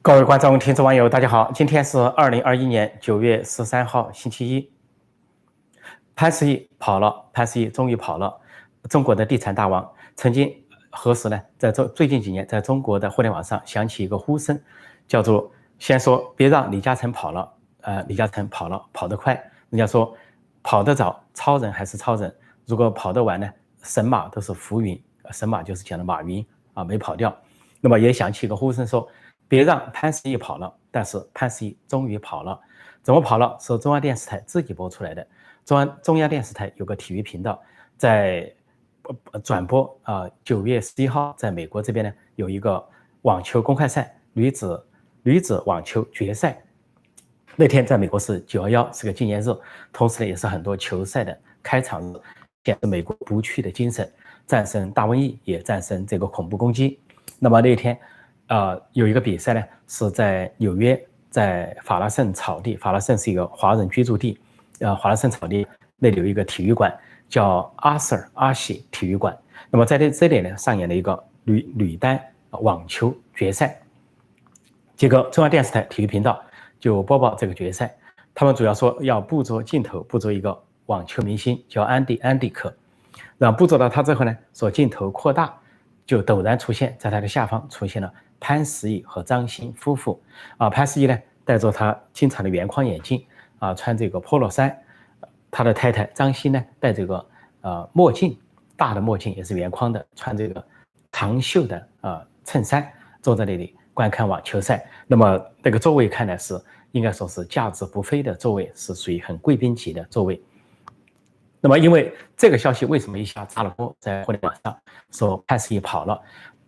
各位观众、听众、网友，大家好！今天是二零二一年九月十三号，星期一。潘石屹跑了，潘石屹终于跑了。中国的地产大王曾经何时呢？在这最近几年，在中国的互联网上响起一个呼声，叫做“先说别让李嘉诚跑了”。呃，李嘉诚跑了，跑得快，人家说跑得早，超人还是超人；如果跑得晚呢，神马都是浮云。神马就是讲的马云啊，没跑掉。那么也响起一个呼声说。别让潘石屹跑了，但是潘石屹终于跑了，怎么跑了？是中央电视台自己播出来的。中央中央电视台有个体育频道在转播啊，九月十一号在美国这边呢有一个网球公开赛，女子女子网球决赛。那天在美国是九幺幺，是个纪念日，同时呢也是很多球赛的开场日，显示美国不屈的精神，战胜大瘟疫，也战胜这个恐怖攻击。那么那天。呃，有一个比赛呢，是在纽约，在法拉盛草地。法拉盛是一个华人居住地，呃，法拉盛草地那里有一个体育馆，叫阿 Sir 阿喜体育馆。那么在这这里呢，上演了一个女女单网球决赛。结果中央电视台体育频道就播报这个决赛，他们主要说要捕捉镜头，捕捉一个网球明星叫安迪安迪克，然后捕捉到他之后呢，说镜头扩大，就陡然出现在他的下方出现了。潘石屹和张欣夫妇啊，潘石屹呢戴着他经常的圆框眼镜啊，穿这个 polo 衫，他的太太张欣呢戴这个呃墨镜，大的墨镜也是圆框的，穿这个长袖的啊衬衫，坐在那里观看网球赛。那么那个座位看来是应该说是价值不菲的座位，是属于很贵宾级的座位。那么因为这个消息为什么一下炸了锅，在互联网上说潘石屹跑了。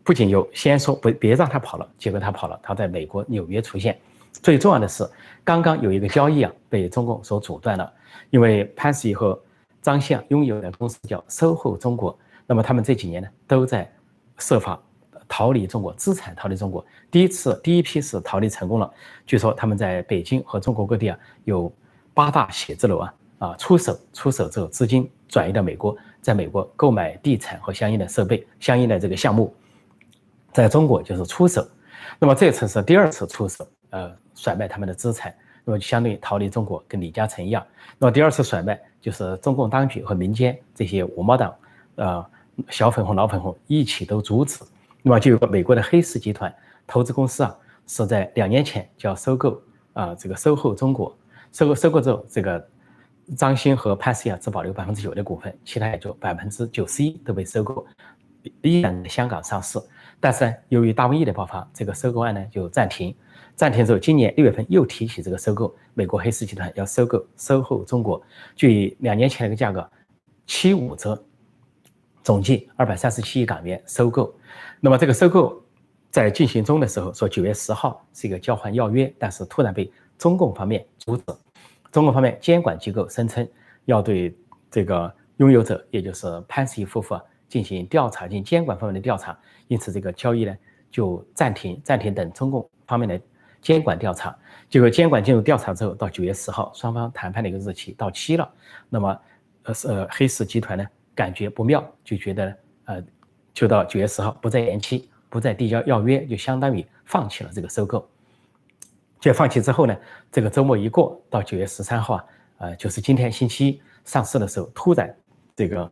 不仅有先说不别让他跑了，结果他跑了，他在美国纽约出现。最重要的是，刚刚有一个交易啊被中共所阻断了，因为潘石屹和张欣啊拥有的公司叫 SOHO 中国，那么他们这几年呢都在设法逃离中国，资产逃离中国。第一次第一批是逃离成功了，据说他们在北京和中国各地啊有八大写字楼啊啊出手出手之后资金转移到美国，在美国购买地产和相应的设备、相应的这个项目。在中国就是出手，那么这次是第二次出手，呃，甩卖他们的资产，那么就相当于逃离中国，跟李嘉诚一样。那么第二次甩卖就是中共当局和民间这些五毛党，呃，小粉红、老粉红一起都阻止。那么就有个美国的黑石集团投资公司啊，是在两年前就要收购啊这个收购中国，收购收购之后，这个张欣和潘石屹只保留百分之九的股份，其他也就百分之九十一都被收购，依然在香港上市。但是呢，由于大瘟疫的爆发，这个收购案呢就暂停。暂停之后，今年六月份又提起这个收购，美国黑石集团要收购收购中国，就以两年前那个价格七五折，总计二百三十七亿港元收购。那么这个收购在进行中的时候，说九月十号是一个交换要约，但是突然被中共方面阻止。中共方面监管机构声称要对这个拥有者，也就是潘石屹夫妇啊。进行调查，进行监管方面的调查，因此这个交易呢就暂停，暂停等中共方面的监管调查。结果监管进入调查之后，到九月十号，双方谈判的一个日期到期了。那么，呃，是呃黑石集团呢感觉不妙，就觉得呃，就到九月十号不再延期，不再递交要约，就相当于放弃了这个收购。就放弃之后呢，这个周末一过，到九月十三号啊，呃，就是今天星期一上市的时候，突然这个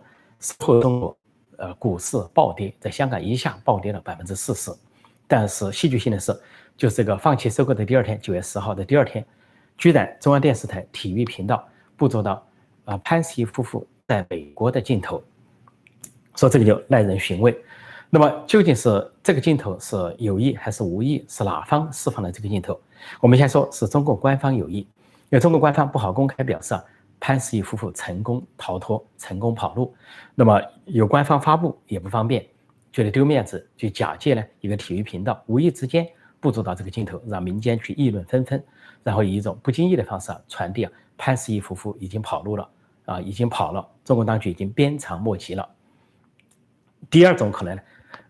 破中国。呃，股市暴跌，在香港一下暴跌了百分之四十。但是戏剧性的是，就这个放弃收购的第二天，九月十号的第二天，居然中央电视台体育频道捕捉到啊潘石屹夫妇在美国的镜头，说这个就耐人寻味。那么究竟是这个镜头是有意还是无意？是哪方释放了这个镜头？我们先说是中国官方有意，因为中国官方不好公开表示啊。潘石屹夫妇成功逃脱，成功跑路，那么有官方发布也不方便，觉得丢面子，就假借呢一个体育频道，无意之间捕捉到这个镜头，让民间去议论纷纷，然后以一种不经意的方式啊传递啊潘石屹夫妇已经跑路了啊，已经跑了，中国当局已经鞭长莫及了。第二种可能呢，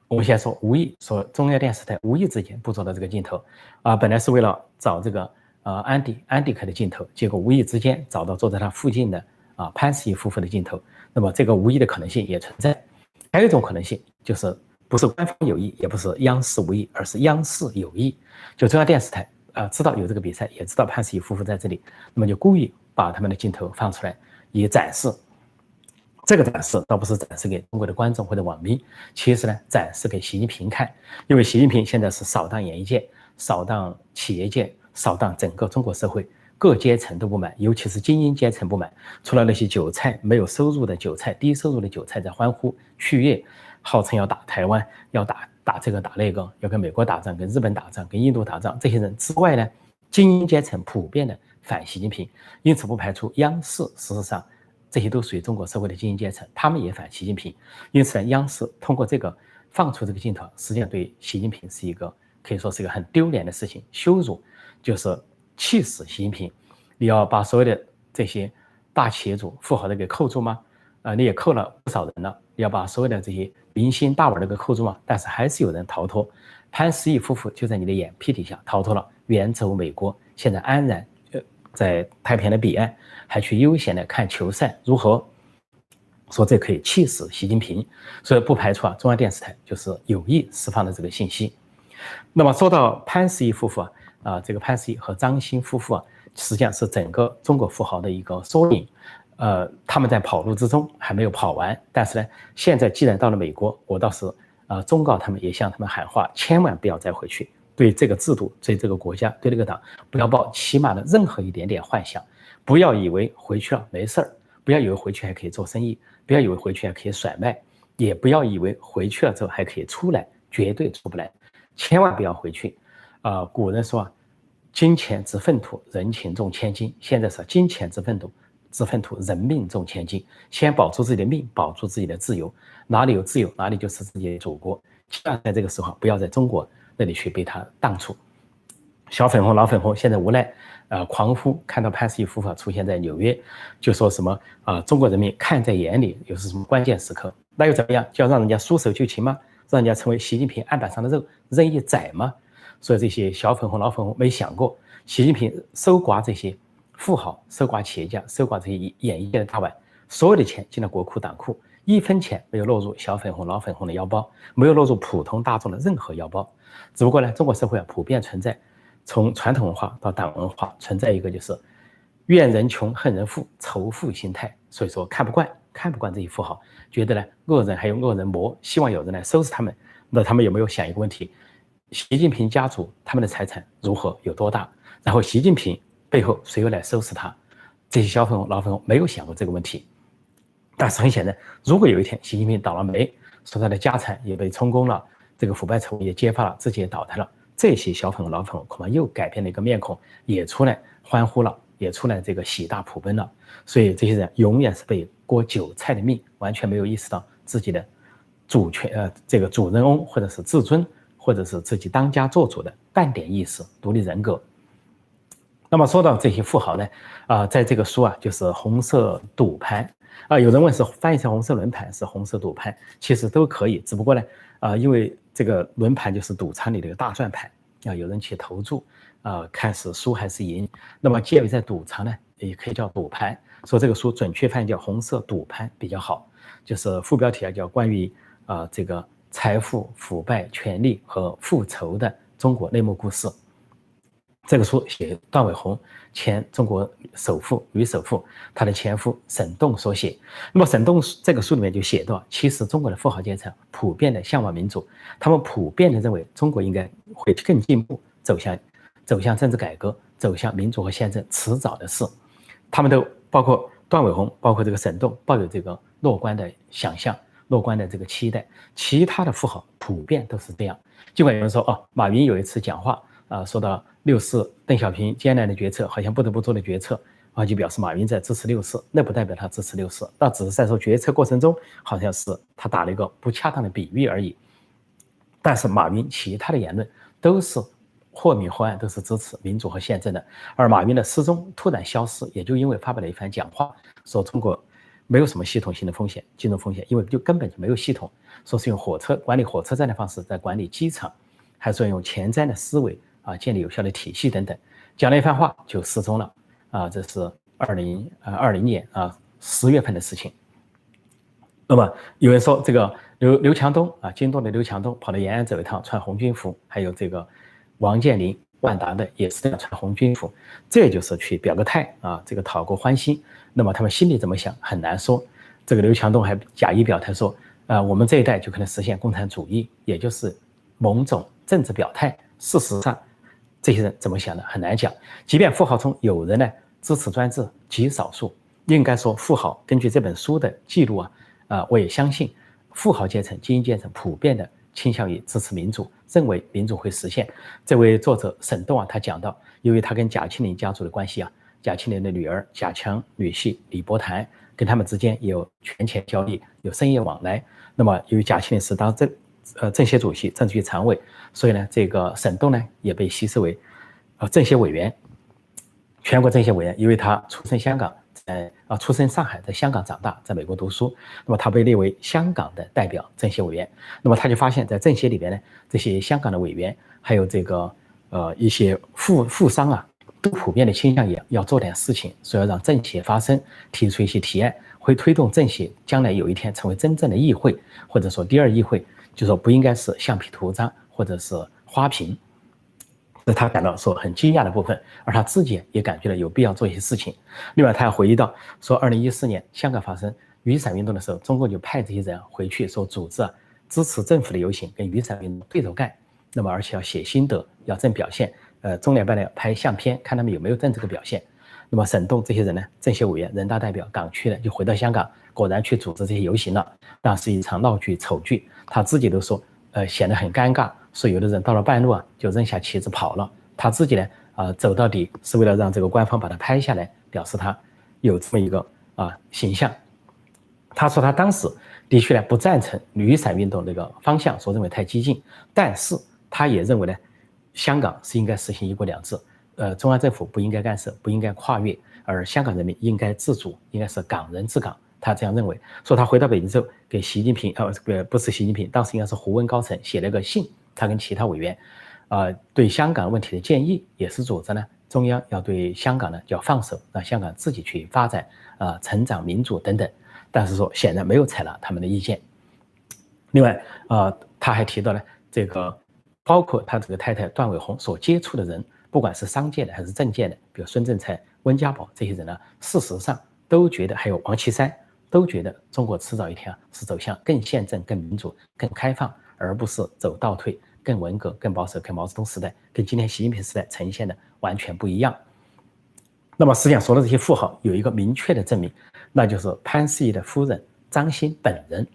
我们先说无意，说中央电视台无意之间捕捉到这个镜头啊，本来是为了找这个。呃，安迪安迪克的镜头，结果无意之间找到坐在他附近的啊潘石屹夫妇的镜头，那么这个无意的可能性也存在。还有一种可能性就是不是官方有意，也不是央视无意，而是央视有意。就中央电视台啊，知道有这个比赛，也知道潘石屹夫妇在这里，那么就故意把他们的镜头放出来，以展示。这个展示倒不是展示给中国的观众或者网民，其实呢，展示给习近平看，因为习近平现在是扫荡演艺界、扫荡企业界、扫荡整个中国社会。各阶层都不满，尤其是精英阶层不满。除了那些韭菜没有收入的韭菜、低收入的韭菜在欢呼雀跃，号称要打台湾，要打打这个打那个，要跟美国打仗、跟日本打仗、跟印度打仗。这些人之外呢，精英阶层普遍的反习近平，因此不排除央视。事实上，这些都属于中国社会的精英阶层，他们也反习近平。因此呢，央视通过这个放出这个镜头，实际上对习近平是一个可以说是一个很丢脸的事情，羞辱就是。气死习近平！你要把所有的这些大企业主、富豪的给扣住吗？啊，你也扣了不少人了。你要把所有的这些明星大腕的给扣住吗？但是还是有人逃脱。潘石屹夫妇就在你的眼皮底下逃脱了，远走美国，现在安然呃在太平洋的彼岸，还去悠闲的看球赛，如何？说这可以气死习近平，所以不排除啊，中央电视台就是有意释放的这个信息。那么说到潘石屹夫妇啊。啊，这个潘石屹和张欣夫妇啊，实际上是整个中国富豪的一个缩影。呃，他们在跑路之中还没有跑完，但是呢，现在既然到了美国，我倒是啊忠告他们，也向他们喊话，千万不要再回去。对这个制度，对这个国家，对这个党，不要抱起码的任何一点点幻想。不要以为回去了没事儿，不要以为回去还可以做生意，不要以为回去还可以甩卖，也不要以为回去了之后还可以出来，绝对出不来。千万不要回去。啊，古人说啊，金钱值粪土，人情重千金。现在是金钱值粪土，值粪土，人命重千金。先保住自己的命，保住自己的自由。哪里有自由，哪里就是自己的祖国。千万在这个时候，不要在中国那里去被他荡出。小粉红、老粉红现在无奈，呃，狂呼看到潘石屹夫妇出现在纽约，就说什么啊，中国人民看在眼里，又是什么关键时刻？那又怎么样？就要让人家束手就擒吗？让人家成为习近平案板上的肉，任意宰吗？所以这些小粉红、老粉红没想过，习近平搜刮这些富豪、搜刮企业家、搜刮这些演艺界的大腕，所有的钱进了国库党库，一分钱没有落入小粉红、老粉红的腰包，没有落入普通大众的任何腰包。只不过呢，中国社会啊普遍存在，从传统文化到党文化存在一个就是怨人穷、恨人富、仇富心态，所以说看不惯，看不惯这些富豪，觉得呢恶人还有恶人磨，希望有人来收拾他们。那他们有没有想一个问题？习近平家族他们的财产如何有多大？然后习近平背后谁又来收拾他？这些小粉红、老粉红没有想过这个问题。但是很显然，如果有一天习近平倒了霉，说他的家产也被充公了，这个腐败丑闻也揭发了，自己也倒台了，这些小粉红、老粉红恐怕又改变了一个面孔，也出来欢呼了，也出来这个喜大普奔了。所以这些人永远是被割韭菜的命，完全没有意识到自己的主权呃这个主人翁或者是自尊。或者是自己当家做主的半点意识、独立人格。那么说到这些富豪呢，啊，在这个书啊，就是红色赌盘啊，有人问是翻译成红色轮盘是红色赌盘，其实都可以，只不过呢，啊，因为这个轮盘就是赌场里的一个大转盘啊，有人去投注啊，看是输还是赢。那么介于在赌场呢，也可以叫赌盘。说这个书准确翻译叫红色赌盘比较好，就是副标题啊叫关于啊这个。财富、腐败、权力和复仇的中国内幕故事。这个书写段伟宏，前中国首富、女首富，他的前夫沈栋所写。那么沈栋这个书里面就写到，其实中国的富豪阶层普遍的向往民主，他们普遍的认为中国应该会更进步，走向走向政治改革，走向民主和宪政，迟早的事。他们都包括段伟宏，包括这个沈栋，抱有这个乐观的想象。乐观的这个期待，其他的富豪普遍都是这样。尽管有人说，哦，马云有一次讲话，啊，说到六四，邓小平艰难的决策，好像不得不做的决策，啊，就表示马云在支持六四，那不代表他支持六四，那只是在说决策过程中，好像是他打了一个不恰当的比喻而已。但是马云其他的言论都是或明或暗，都是支持民主和宪政的。而马云的失踪突然消失，也就因为发表了一番讲话，说中国。没有什么系统性的风险，金融风险，因为就根本就没有系统。说是用火车管理火车站的方式在管理机场，还是用前瞻的思维啊建立有效的体系等等，讲了一番话就失踪了啊！这是二零呃二零年啊十月份的事情。那么有人说这个刘刘强东啊，京东的刘强东跑到延安走一趟，穿红军服，还有这个王健林、万达的也是这样穿红军服，这就是去表个态啊，这个讨个欢心。那么他们心里怎么想很难说。这个刘强东还假意表态说，呃，我们这一代就可能实现共产主义，也就是某种政治表态。事实上，这些人怎么想的很难讲。即便富豪中有人呢支持专制，极少数。应该说，富豪根据这本书的记录啊，啊，我也相信，富豪阶层、精英阶层普遍的倾向于支持民主，认为民主会实现。这位作者沈栋啊，他讲到，由于他跟贾庆林家族的关系啊，贾庆林的女儿贾强女婿李伯潭跟他们之间有权钱交易，有生意往来。那么，由于贾庆林是当政呃政协主席、政治局常委，所以呢，这个沈栋呢也被稀释为呃政协委员，全国政协委员，因为他出身香港。呃啊，出生上海，在香港长大，在美国读书。那么他被列为香港的代表政协委员。那么他就发现，在政协里边呢，这些香港的委员，还有这个呃一些富富商啊，都普遍的倾向于要做点事情，说要让政协发声，提出一些提案，会推动政协将来有一天成为真正的议会，或者说第二议会，就说不应该是橡皮图章或者是花瓶。是他感到说很惊讶的部分，而他自己也感觉到有必要做一些事情。另外，他还回忆到说，二零一四年香港发生雨伞运动的时候，中共就派这些人回去说组织支持政府的游行，跟雨伞运动对着干。那么，而且要写心得，要正表现。呃，中联办呢拍相片，看他们有没有正这个表现。那么，沈栋这些人呢，政协委员、人大代表、港区的就回到香港，果然去组织这些游行了。那是一场闹剧、丑剧，他自己都说，呃，显得很尴尬。所以有的人到了半路啊，就扔下旗子跑了。他自己呢，啊，走到底是为了让这个官方把他拍下来，表示他有这么一个啊形象。他说他当时的确呢不赞成雨伞运动那个方向，说认为太激进。但是他也认为呢，香港是应该实行一国两制，呃，中央政府不应该干涉，不应该跨越，而香港人民应该自主，应该是港人治港。他这样认为。说他回到北京之后，给习近平，呃，不不是习近平，当时应该是胡温高层写了个信。他跟其他委员，啊，对香港问题的建议也是组织呢，中央要对香港呢叫放手，让香港自己去发展，啊，成长民主等等。但是说显然没有采纳他们的意见。另外，啊，他还提到了这个，包括他这个太太段伟宏所接触的人，不管是商界的还是政界的，比如孙政才、温家宝这些人呢，事实上都觉得，还有王岐山都觉得，中国迟早一天啊是走向更宪政、更民主、更开放，而不是走倒退。更文革、更保守，跟毛泽东时代、跟今天习近平时代呈现的完全不一样。那么，实际上说的这些富豪有一个明确的证明，那就是潘石屹的夫人张欣本人。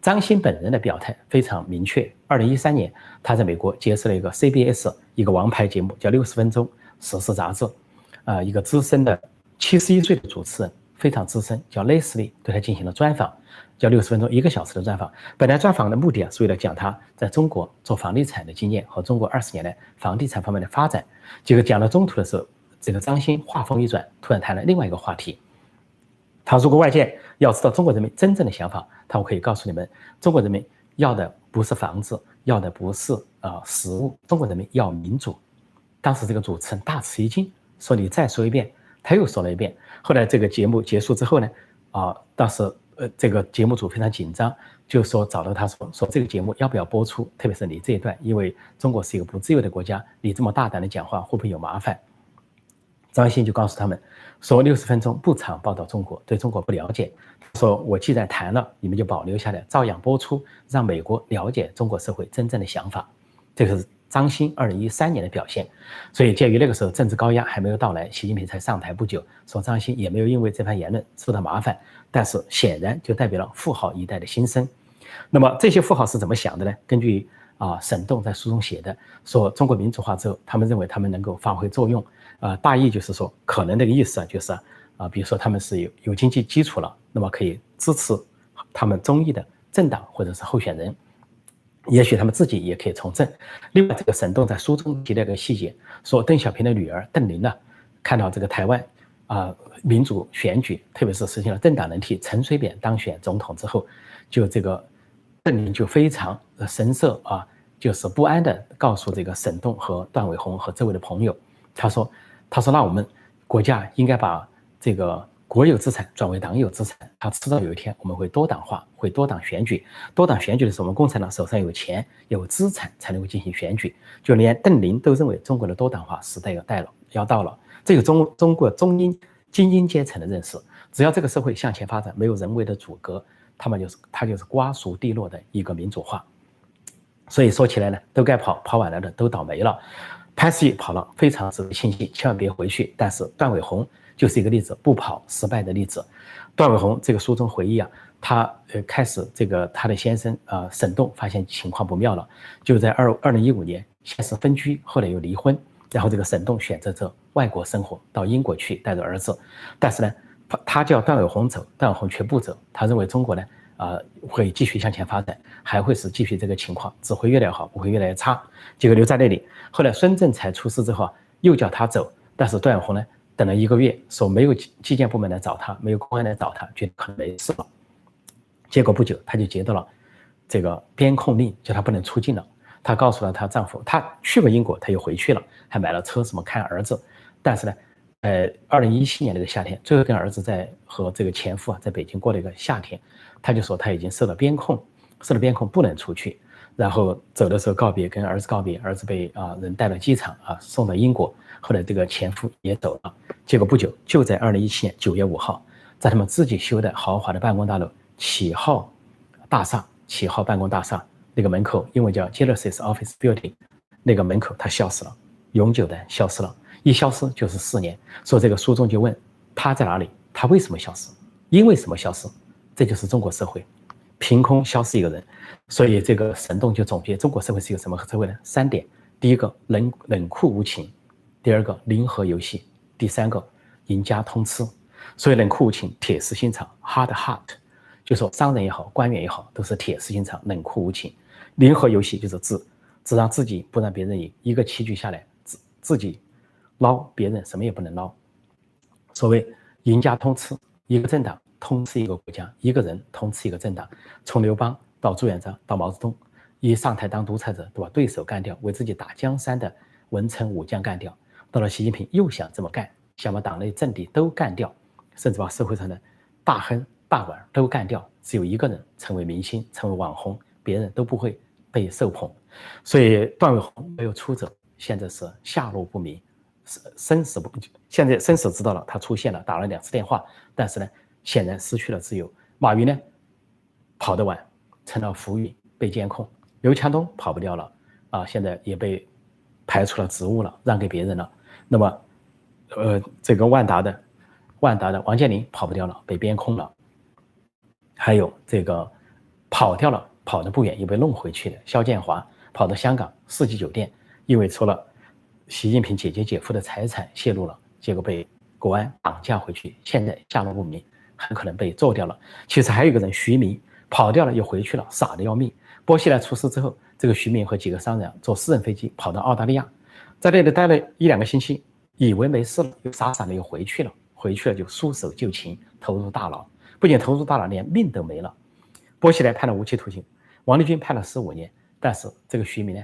张欣本人的表态非常明确。二零一三年，他在美国结识了一个 CBS 一个王牌节目，叫《六十分钟时事杂志》，啊，一个资深的七十一岁的主持人，非常资深，叫 Leslie，对他进行了专访。叫六十分钟一个小时的专访，本来专访的目的啊是为了讲他在中国做房地产的经验和中国二十年来房地产方面的发展。结果讲到中途的时候，这个张欣话锋一转，突然谈了另外一个话题。他如果外界要知道中国人民真正的想法，他我可以告诉你们，中国人民要的不是房子，要的不是啊食物，中国人民要民主。当时这个主持人大吃一惊，说你再说一遍。他又说了一遍。后来这个节目结束之后呢，啊，当时。呃，这个节目组非常紧张，就说找到他说说这个节目要不要播出，特别是你这一段，因为中国是一个不自由的国家，你这么大胆的讲话会不会有麻烦？张欣就告诉他们说，六十分钟不常报道中国，对中国不了解。说我既然谈了，你们就保留下来，照样播出，让美国了解中国社会真正的想法。这个是张欣二零一三年的表现。所以鉴于那个时候政治高压还没有到来，习近平才上台不久，说张欣也没有因为这番言论受到麻烦。但是显然就代表了富豪一代的心声。那么这些富豪是怎么想的呢？根据啊沈栋在书中写的，说中国民主化之后，他们认为他们能够发挥作用。啊，大意就是说，可能那个意思啊，就是啊，比如说他们是有有经济基础了，那么可以支持他们中意的政党或者是候选人。也许他们自己也可以从政。另外，这个沈栋在书中提了一个细节，说邓小平的女儿邓玲呢，看到这个台湾。啊，民主选举，特别是实行了政党轮替，陈水扁当选总统之后，就这个邓玲就非常神色啊，就是不安的告诉这个沈栋和段伟宏和周围的朋友，他说，他说那我们国家应该把这个国有资产转为党有资产，它迟早有一天我们会多党化，会多党选举。多党选举的时候，我们共产党手上有钱有资产才能够进行选举。就连邓林都认为中国的多党化时代要到了，要到了。这个中中国中英精英阶层的认识，只要这个社会向前发展，没有人为的阻隔，他们就是他就是瓜熟蒂落的一个民主化。所以说起来呢，都该跑，跑晚了的都倒霉了。潘石屹跑了，非常值得庆幸，千万别回去。但是段伟宏就是一个例子，不跑失败的例子。段伟宏这个书中回忆啊，他呃开始这个他的先生啊沈栋发现情况不妙了，就在二二零一五年先是分居，后来又离婚，然后这个沈栋选择在外国生活，到英国去带着儿子。但是呢，他他叫段伟宏走，段伟宏却不走，他认为中国呢。啊，会继续向前发展，还会是继续这个情况，只会越来越好，不会越来越差。结果留在那里。后来孙政才出事之后，又叫他走，但是段永红呢，等了一个月，说没有纪检部门来找他，没有公安来找他，觉得可能没事了。结果不久，他就接到了这个边控令，叫他不能出境了。她告诉了她丈夫，她去过英国，她又回去了，还买了车，什么看儿子。但是呢，呃，二零一七年那个夏天，最后跟儿子在和这个前夫啊，在北京过了一个夏天。他就说他已经受了边控，受了边控不能出去，然后走的时候告别，跟儿子告别，儿子被啊人带到机场啊送到英国，后来这个前夫也走了，结果不久就在二零一七年九月五号，在他们自己修的豪华的办公大楼启号大厦，启号办公大厦那个门口，因为叫 Genesis Office Building，那个门口他消失了，永久的消失了，一消失就是四年。所以这个书中就问他在哪里，他为什么消失，因为什么消失？这就是中国社会，凭空消失一个人，所以这个神洞就总结中国社会是一个什么社会呢？三点：第一个冷冷酷无情，第二个零和游戏，第三个赢家通吃。所以冷酷无情，铁石心肠，hard heart，就说商人也好，官员也好，都是铁石心肠，冷酷无情。零和游戏就是只只让自己不让别人赢，一个棋局下来，自自己捞，别人什么也不能捞。所谓赢家通吃，一个政党。通吃一个国家，一个人通吃一个政党，从刘邦到朱元璋到毛泽东，一上台当独裁者，都把对手干掉，为自己打江山的文臣武将干掉。到了习近平又想这么干，想把党内政敌都干掉，甚至把社会上的大亨大官都干掉，只有一个人成为明星，成为网红，别人都不会被受捧。所以段伟宏没有出走，现在是下落不明，生生死不现在生死知道了，他出现了，打了两次电话，但是呢？显然失去了自由。马云呢，跑得晚，成了浮云，被监控。刘强东跑不掉了，啊，现在也被排除了职务了，让给别人了。那么，呃，这个万达的，万达的王健林跑不掉了，被边控了。还有这个跑掉了，跑得不远又被弄回去的肖建华，跑到香港四季酒店，因为除了习近平姐姐姐夫的财产泄露了，结果被国安绑架回去，现在下落不明。很可能被做掉了。其实还有一个人徐明跑掉了，又回去了，傻的要命。波西莱出事之后，这个徐明和几个商人坐私人飞机跑到澳大利亚，在那里待了一两个星期，以为没事了，又傻傻的又回去了。回去了就束手就擒，投入大牢。不仅投入大牢，连命都没了。波西莱判了无期徒刑，王立军判了十五年，但是这个徐明呢，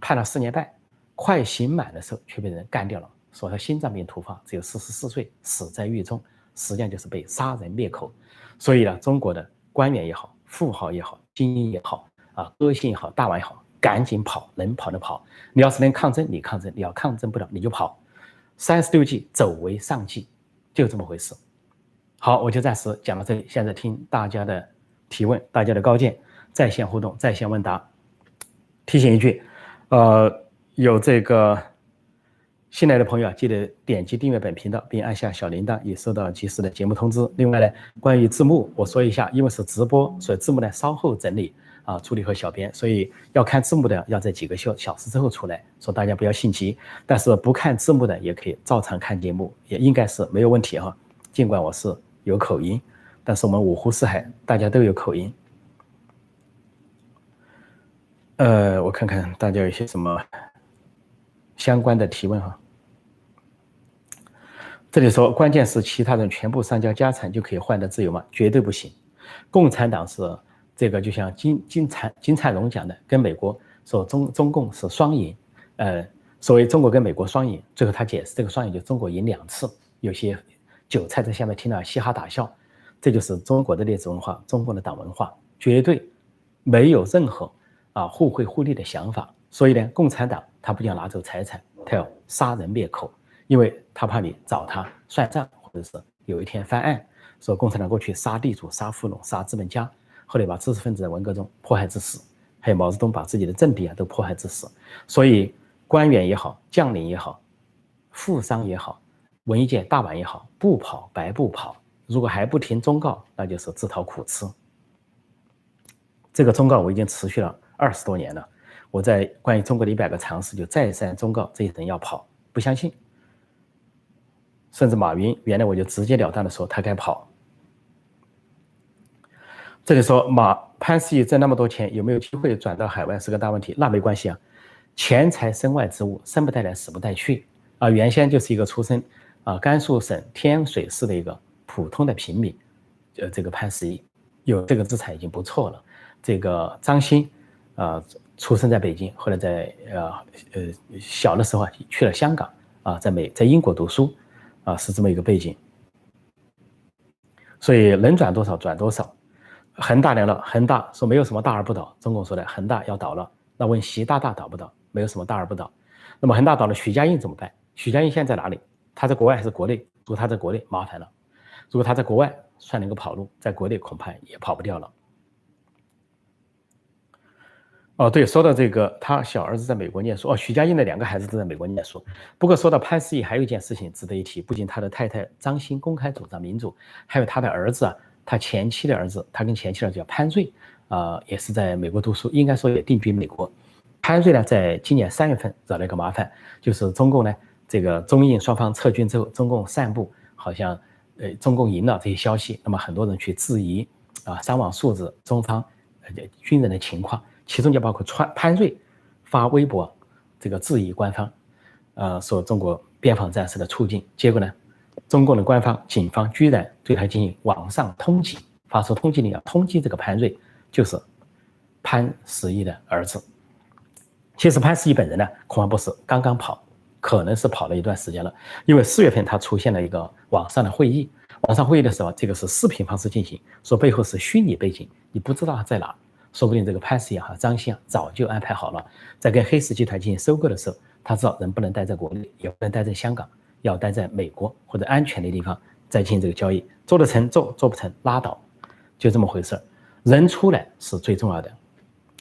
判了四年半，快刑满的时候却被人干掉了，说他心脏病突发，只有四十四岁，死在狱中。实际上就是被杀人灭口，所以呢，中国的官员也好，富豪也好，精英也好，啊，歌星也好，大腕也好，赶紧跑，能跑的跑。你要是能抗争，你抗争；你要抗争不了，你就跑。三十六计，走为上计，就这么回事。好，我就暂时讲到这里。现在听大家的提问，大家的高见，在线互动，在线问答。提醒一句，呃，有这个。新来的朋友啊，记得点击订阅本频道，并按下小铃铛，以收到及时的节目通知。另外呢，关于字幕，我说一下，因为是直播，所以字幕呢稍后整理啊，助理和小编，所以要看字幕的要在几个小小时之后出来，说大家不要心急。但是不看字幕的也可以照常看节目，也应该是没有问题哈。尽管我是有口音，但是我们五湖四海大家都有口音。呃，我看看大家有些什么相关的提问哈。这里说，关键是其他人全部上交家产就可以换得自由吗？绝对不行。共产党是这个，就像金金灿金灿荣讲的，跟美国说中中共是双赢。呃，所谓中国跟美国双赢，最后他解释这个双赢就中国赢两次，有些韭菜在下面听了嘻哈大笑。这就是中国的历史文化，中国的党文化，绝对没有任何啊互惠互利的想法。所以呢，共产党他不仅要拿走财产，他要杀人灭口，因为他怕你找他算账，或者是有一天翻案，说共产党过去杀地主、杀富农、杀资本家，后来把知识分子在文革中迫害致死，还有毛泽东把自己的政敌啊都迫害致死。所以官员也好，将领也好，富商也好，文艺界大腕也好，不跑白不跑。如果还不听忠告，那就是自讨苦吃。这个忠告我已经持续了二十多年了。我在关于中国的一百个常识就再三忠告这些人要跑，不相信。甚至马云原来我就直截了当的说他该跑。这里说马潘石屹挣那么多钱，有没有机会转到海外是个大问题。那没关系啊，钱财身外之物，生不带来，死不带去啊。原先就是一个出身啊甘肃省天水市的一个。普通的平民，呃，这个潘石屹有这个资产已经不错了。这个张欣，啊，出生在北京，后来在呃呃小的时候啊去了香港，啊，在美在英国读书，啊，是这么一个背景。所以能转多少转多少。恒大来了，恒大说没有什么大而不倒，中共说的恒大要倒了，那问习大大倒不倒？没有什么大而不倒。那么恒大倒了，许家印怎么办？许家印现在在哪里？他在国外还是国内？如果他在国内，麻烦了。如果他在国外算能够跑路，在国内恐怕也跑不掉了。哦，对，说到这个，他小儿子在美国念书。哦，徐家印的两个孩子都在美国念书。不过说到潘石屹，还有一件事情值得一提，不仅他的太太张欣公开主张民主，还有他的儿子啊，他前妻的儿子，他跟前妻的叫潘瑞，啊，也是在美国读书，应该说也定居美国。潘瑞呢，在今年三月份惹了一个麻烦，就是中共呢，这个中印双方撤军之后，中共散布好像。呃，中共赢了这些消息，那么很多人去质疑啊，伤亡数字、中方呃军人的情况，其中就包括川潘瑞发微博这个质疑官方，呃，说中国边防战士的处境。结果呢，中共的官方警方居然对他进行网上通缉，发出通缉令，要通缉这个潘瑞，就是潘石屹的儿子。其实潘石屹本人呢，恐怕不是刚刚跑。可能是跑了一段时间了，因为四月份他出现了一个网上的会议，网上会议的时候，这个是视频方式进行，说背后是虚拟背景，你不知道他在哪，说不定这个潘石屹哈张欣啊早就安排好了，在跟黑石集团进行收购的时候，他知道人不能待在国内，也不能待在香港，要待在美国或者安全的地方再进行这个交易，做得成做，做不成拉倒，就这么回事儿，人出来是最重要的，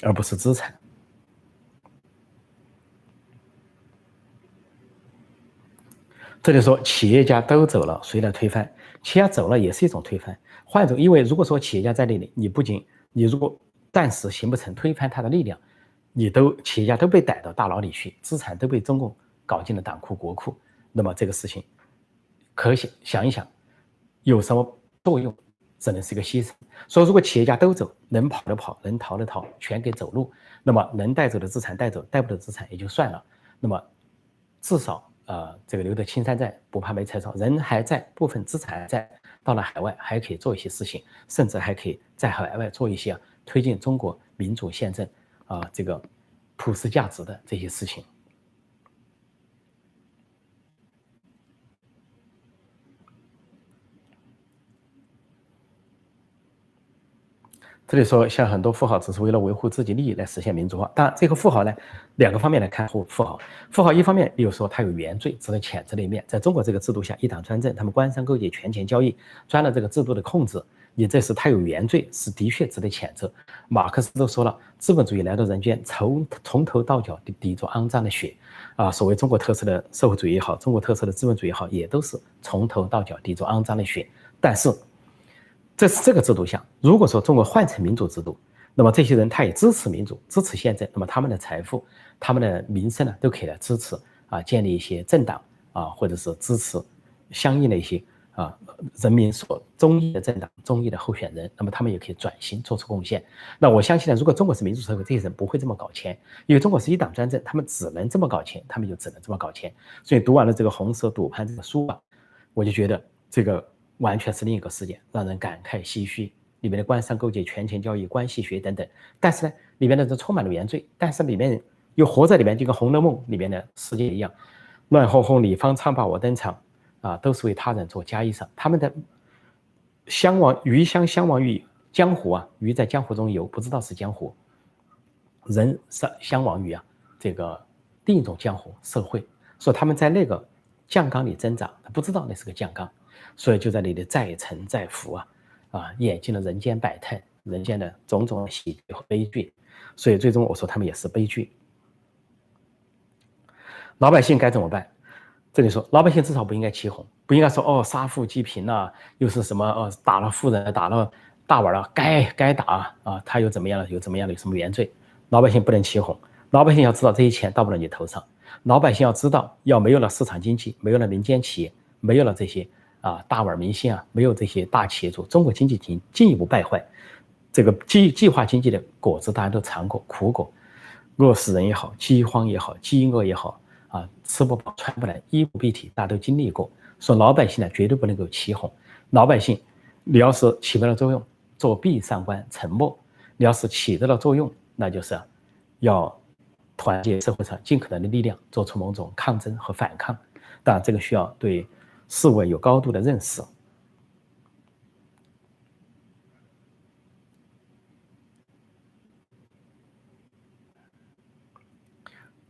而不是资产。这里说企业家都走了，谁来推翻？企业家走了也是一种推翻。换一种，因为如果说企业家在那里，你不仅你如果暂时形不成推翻他的力量，你都企业家都被逮到大牢里去，资产都被中共搞进了党库国库，那么这个事情可想想一想，有什么作用？只能是一个牺牲。所以，如果企业家都走，能跑的跑，能逃的逃，全给走路，那么能带走的资产带走，带不走资产也就算了。那么至少。呃，这个留得青山在，不怕没柴烧。人还在，部分资产在，到了海外还可以做一些事情，甚至还可以在海外做一些推进中国民主宪政啊，这个普世价值的这些事情。这里说，像很多富豪只是为了维护自己利益来实现民主化。当然，这个富豪呢，两个方面来看，富富豪，富豪一方面，比如说他有原罪值得谴责的一面。在中国这个制度下，一党专政，他们官商勾结、权钱交易，钻了这个制度的空子，你这是他有原罪，是的确值得谴责。马克思都说了，资本主义来到人间，从从头到脚滴着肮脏的血啊！所谓中国特色的社会主义也好，中国特色的资本主义也好，也都是从头到脚滴着肮脏的血。但是。这是这个制度下，如果说中国换成民主制度，那么这些人他也支持民主，支持宪政，那么他们的财富、他们的名声呢，都可以来支持啊，建立一些政党啊，或者是支持相应的一些啊人民所中意的政党、中意的候选人，那么他们也可以转型做出贡献。那我相信呢，如果中国是民主社会，这些人不会这么搞钱，因为中国是一党专政，他们只能这么搞钱，他们就只能这么搞钱。所以读完了这个《红色赌盘》这个书啊，我就觉得这个。完全是另一个世界，让人感慨唏嘘。里面的官商勾结、权钱交易、关系学等等，但是呢，里面的人充满了原罪，但是里面又活在里面，就跟《红楼梦》里面的世界一样，乱哄哄，李方唱罢我登场，啊，都是为他人做嫁衣裳。他们的相忘鱼相相忘于江湖啊，鱼在江湖中游，不知道是江湖。人相相忘于啊，这个另一种江湖社会。说他们在那个酱缸里增长，他不知道那是个酱缸，所以就在那里再沉再浮啊啊，眼见了人间百态，人间的种种喜剧和悲剧。所以最终我说他们也是悲剧。老百姓该怎么办？这里说老百姓至少不应该起哄，不应该说哦杀富济贫呐，又是什么哦打了富人，打了大腕了，该该打啊，他又怎么样了？有怎么样的什么原罪？老百姓不能起哄，老百姓要知道这些钱到不了你头上，老百姓要知道要没有了市场经济，没有了民间企业，没有了这些啊大腕明星啊，没有这些大企业主，中国经济进进一步败坏。这个计计划经济的果子大家都尝过苦果，饿死人也好，饥荒也好，饥饿也好。啊，吃不饱穿不暖，衣不蔽体，大家都经历过。说老百姓呢，绝对不能够起哄。老百姓，你要是起不了作用，作壁上观，沉默；你要是起得了作用，那就是要团结社会上尽可能的力量，做出某种抗争和反抗。当然，这个需要对事物有高度的认识。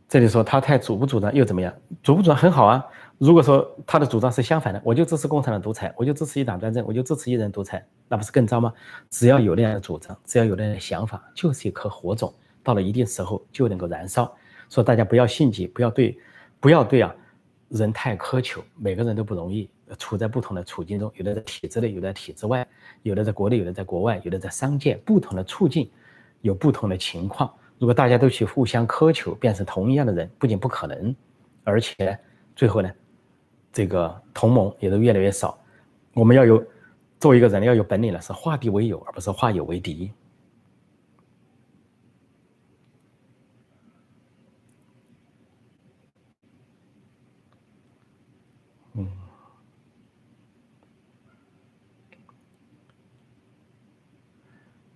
这里说他太主不主张又怎么样？主不主张很好啊。如果说他的主张是相反的，我就支持共产党独裁，我就支持一党专政，我就支持一人独裁，那不是更糟吗？只要有那样的主张，只要有那样的想法，就是一颗火种，到了一定时候就能够燃烧。说大家不要性急，不要对，不要对啊，人太苛求。每个人都不容易，处在不同的处境中，有的在体制内，有的在体制外，有的在国内，有的在国外，有的在商界，不同的处境，有不同的情况。如果大家都去互相苛求，变成同一样的人，不仅不可能，而且最后呢，这个同盟也都越来越少。我们要有做一个人要有本领了，是化敌为友，而不是化友为敌。嗯，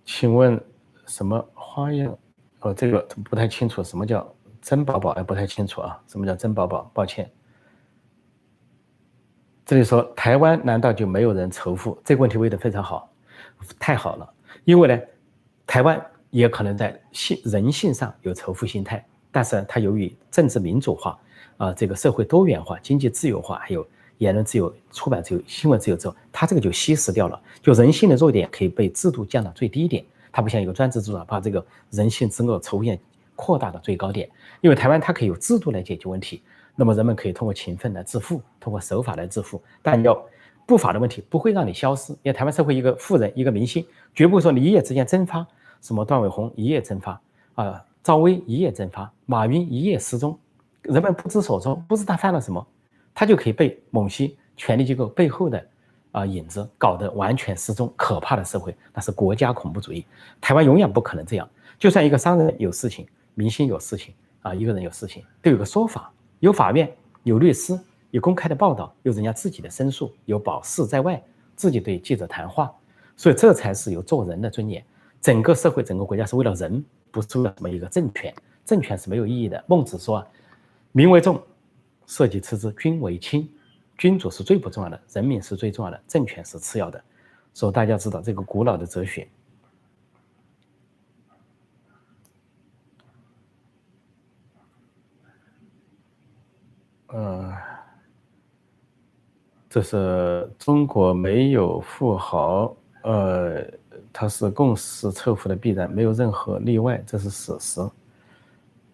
请问什么花样？哦，这个不太清楚，什么叫珍宝宝？哎，不太清楚啊，什么叫珍宝宝？抱歉。这里说台湾难道就没有人仇富？这个问题问得非常好，太好了。因为呢，台湾也可能在性人性上有仇富心态，但是它由于政治民主化啊，这个社会多元化、经济自由化，还有言论自由、出版自由、新闻自由之后，它这个就稀释掉了，就人性的弱点可以被制度降到最低点。它不像一个专制主导，把这个人性之恶仇怨扩大到最高点。因为台湾它可以有制度来解决问题，那么人们可以通过勤奋来致富，通过守法来致富。但要不法的问题不会让你消失，因为台湾社会一个富人一个明星，绝不会说你一夜之间蒸发。什么段伟宏一夜蒸发啊，赵薇一夜蒸发，马云一夜失踪，人们不知所踪，不知他犯了什么，他就可以被某些权力机构背后的。啊，影子搞得完全失踪，可怕的社会，那是国家恐怖主义。台湾永远不可能这样。就算一个商人有事情，明星有事情，啊，一个人有事情，都有个说法，有法院，有律师，有公开的报道，有人家自己的申诉，有保释在外，自己对记者谈话。所以这才是有做人的尊严。整个社会，整个国家是为了人，不是为了什么一个政权。政权是没有意义的。孟子说：“民为重，社稷次之，君为轻。”君主是最不重要的，人民是最重要的，政权是次要的。所以大家知道这个古老的哲学。呃，这是中国没有富豪，呃，它是共识侧富的必然，没有任何例外，这是事实。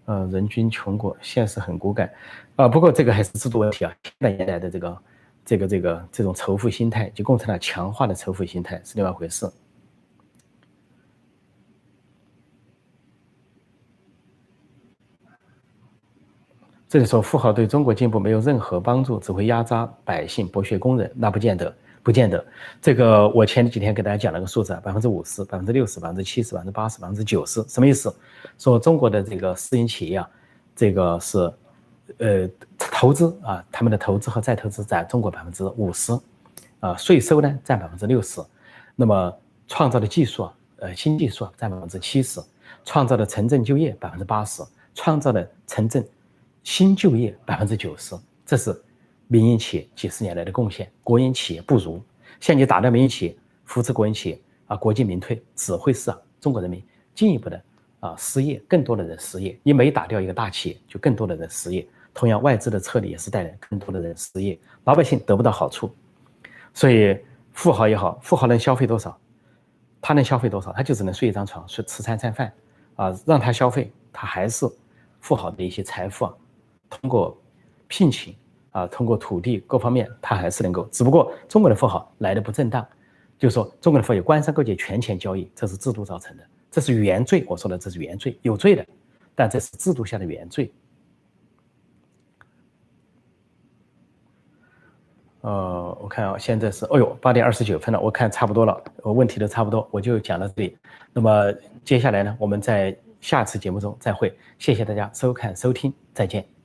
呃，人均穷国，现实很骨感，啊，不过这个还是制度问题啊。现代年来的这个、这个、这个这种仇富心态，就共产党强化的仇富心态是另外一回事。这里说富豪对中国进步没有任何帮助，只会压榨百姓、剥削工人，那不见得。不见得，这个我前几天给大家讲了个数字，百分之五十、百分之六十、百分之七十、百分之八十、百分之九十，什么意思？说中国的这个私营企业啊，这个是，呃，投资啊，他们的投资和再投资占中国百分之五十，啊，税收呢占百分之六十，那么创造的技术啊，呃，新技术啊占百分之七十，创造的城镇就业百分之八十，创造的城镇新就业百分之九十，这是民营企业几十年来的贡献，国营企业不如。现在打掉民营企业，扶持国营企业啊，国进民退，只会是啊中国人民进一步的啊失业，更多的人失业。你每打掉一个大企业，就更多的人失业。同样，外资的撤离也是带来更多的人失业，老百姓得不到好处。所以，富豪也好，富豪能消费多少？他能消费多少？他就只能睡一张床，睡吃三餐饭啊，让他消费，他还是富豪的一些财富啊，通过聘请。啊，通过土地各方面，他还是能够。只不过中国的富豪来的不正当，就是说中国的富豪有官商勾结、权钱交易，这是制度造成的，这是原罪。我说的这是原罪，有罪的，但这是制度下的原罪。呃，我看啊，现在是，哦呦，八点二十九分了，我看差不多了，我问题都差不多，我就讲到这里。那么接下来呢，我们在下次节目中再会。谢谢大家收看收听，再见。